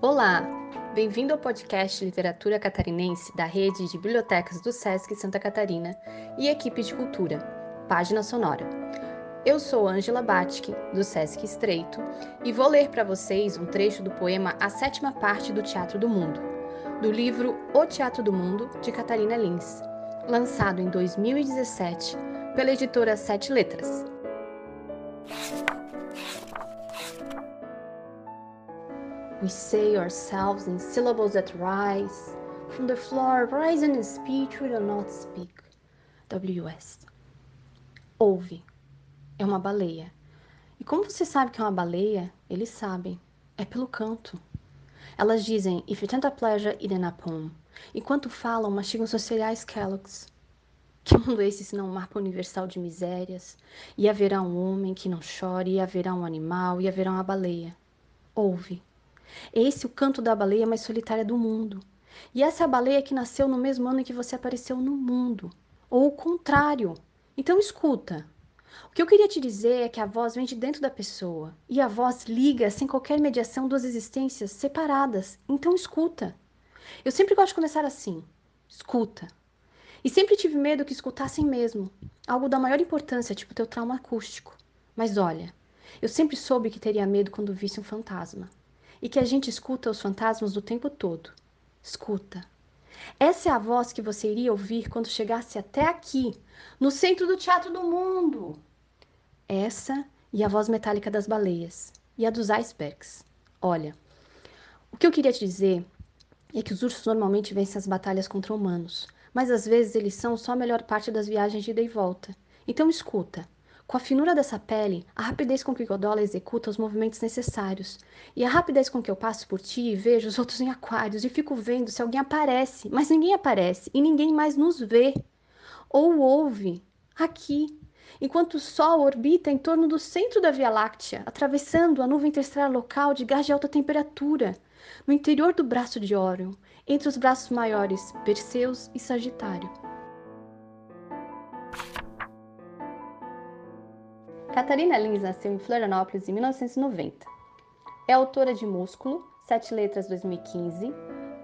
Olá, bem-vindo ao podcast Literatura Catarinense da Rede de Bibliotecas do SESC Santa Catarina e equipe de cultura, Página Sonora. Eu sou Ângela Batke, do SESC Estreito, e vou ler para vocês um trecho do poema A Sétima Parte do Teatro do Mundo, do livro O Teatro do Mundo, de Catarina Lins, lançado em 2017 pela editora Sete Letras. We say ourselves in syllables that rise from the floor, rising in speech we do not speak. W.S. Ouve. É uma baleia. E como você sabe que é uma baleia? Eles sabem. É pelo canto. Elas dizem, if you tenta pleasure, eat a poem. Enquanto falam, mastigam seus cereais Kellogg's. Que mundo é esse senão um mapa universal de misérias? E haverá um homem que não chore, e haverá um animal, e haverá uma baleia. Ouve. Esse o canto da baleia mais solitária do mundo. E essa é a baleia que nasceu no mesmo ano em que você apareceu no mundo. Ou o contrário. Então escuta. O que eu queria te dizer é que a voz vem de dentro da pessoa. E a voz liga sem qualquer mediação duas existências separadas. Então escuta. Eu sempre gosto de começar assim. Escuta. E sempre tive medo que escutassem mesmo. Algo da maior importância, tipo teu trauma acústico. Mas olha, eu sempre soube que teria medo quando visse um fantasma e que a gente escuta os fantasmas o tempo todo. Escuta. Essa é a voz que você iria ouvir quando chegasse até aqui, no centro do teatro do mundo. Essa e a voz metálica das baleias e a dos icebergs. Olha, o que eu queria te dizer é que os ursos normalmente vencem as batalhas contra humanos, mas às vezes eles são só a melhor parte das viagens de ida e volta. Então escuta. Com a finura dessa pele, a rapidez com que Godola executa os movimentos necessários, e a rapidez com que eu passo por ti e vejo os outros em aquários e fico vendo se alguém aparece, mas ninguém aparece e ninguém mais nos vê. Ou ouve aqui, enquanto o Sol orbita em torno do centro da Via Láctea, atravessando a nuvem interestelar local de gás de alta temperatura, no interior do braço de Órion, entre os braços maiores Perseus e Sagitário. Catarina Lins nasceu em Florianópolis em 1990. É autora de Músculo, Sete Letras 2015,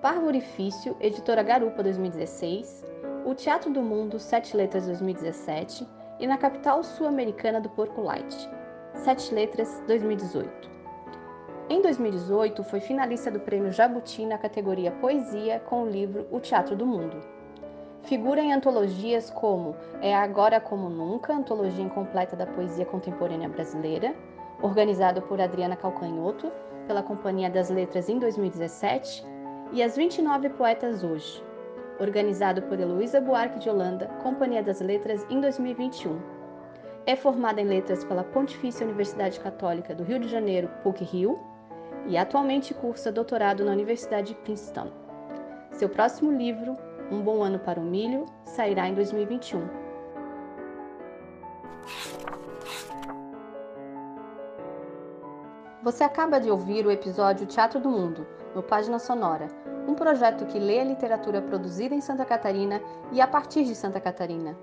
Parvo Orifício, editora Garupa 2016, O Teatro do Mundo, Sete Letras 2017 e Na Capital Sul-Americana do Porco Light, Sete Letras 2018. Em 2018, foi finalista do Prêmio Jabuti na categoria Poesia com o livro O Teatro do Mundo. Figura em antologias como É Agora Como Nunca, antologia incompleta da poesia contemporânea brasileira, organizado por Adriana Calcanhoto, pela Companhia das Letras em 2017, e As 29 Poetas Hoje, organizado por Heloísa Buarque de Holanda, Companhia das Letras em 2021. É formada em letras pela Pontifícia Universidade Católica do Rio de Janeiro, PUC-Rio, e atualmente cursa doutorado na Universidade de Princeton. Seu próximo livro, um Bom Ano para o Milho sairá em 2021. Você acaba de ouvir o episódio Teatro do Mundo, no Página Sonora, um projeto que lê a literatura produzida em Santa Catarina e a partir de Santa Catarina.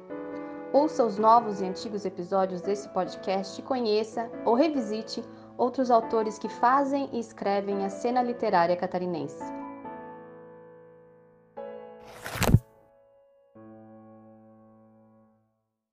Ouça os novos e antigos episódios desse podcast conheça ou revisite outros autores que fazem e escrevem a cena literária catarinense.